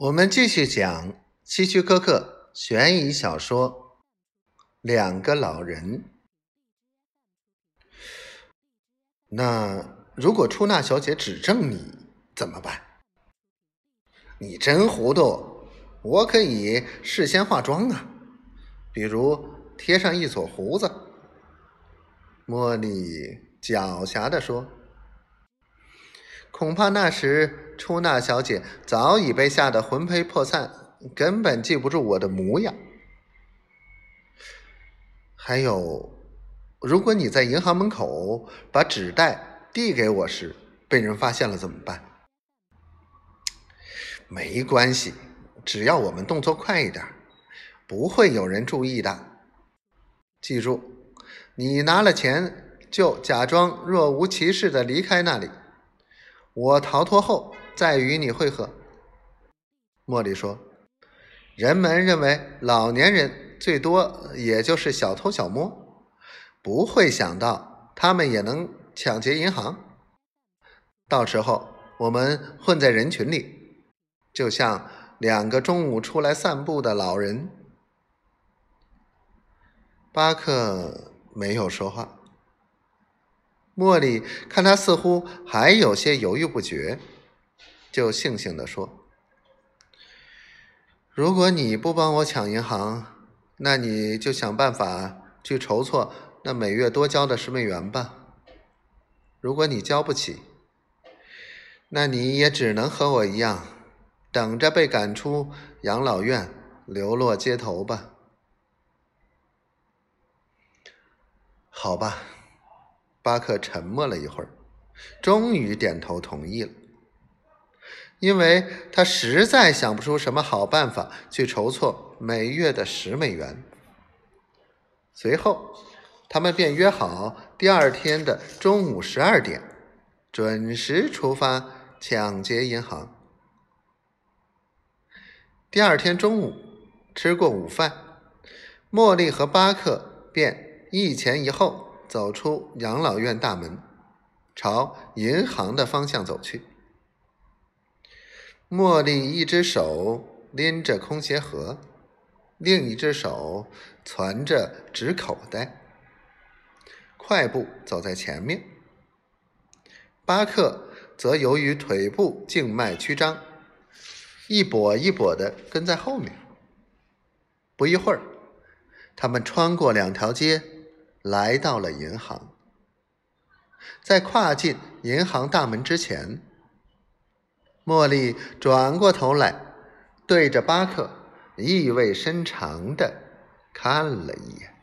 我们继续讲希区柯克悬疑小说《两个老人》。那如果出纳小姐指证你怎么办？你真糊涂！我可以事先化妆啊，比如贴上一撮胡子。茉莉狡黠地说。恐怕那时出纳小姐早已被吓得魂飞魄散，根本记不住我的模样。还有，如果你在银行门口把纸袋递给我时被人发现了怎么办？没关系，只要我们动作快一点，不会有人注意的。记住，你拿了钱就假装若无其事的离开那里。我逃脱后再与你会合。”茉莉说，“人们认为老年人最多也就是小偷小摸，不会想到他们也能抢劫银行。到时候我们混在人群里，就像两个中午出来散步的老人。”巴克没有说话。茉莉看他似乎还有些犹豫不决，就悻悻地说：“如果你不帮我抢银行，那你就想办法去筹措那每月多交的十美元吧。如果你交不起，那你也只能和我一样，等着被赶出养老院，流落街头吧。好吧。”巴克沉默了一会儿，终于点头同意了，因为他实在想不出什么好办法去筹措每月的十美元。随后，他们便约好第二天的中午十二点，准时出发抢劫银行。第二天中午，吃过午饭，茉莉和巴克便一前一后。走出养老院大门，朝银行的方向走去。茉莉一只手拎着空鞋盒，另一只手攒着纸口袋，快步走在前面。巴克则由于腿部静脉曲张，一跛一跛的跟在后面。不一会儿，他们穿过两条街。来到了银行，在跨进银行大门之前，茉莉转过头来，对着巴克意味深长的看了一眼。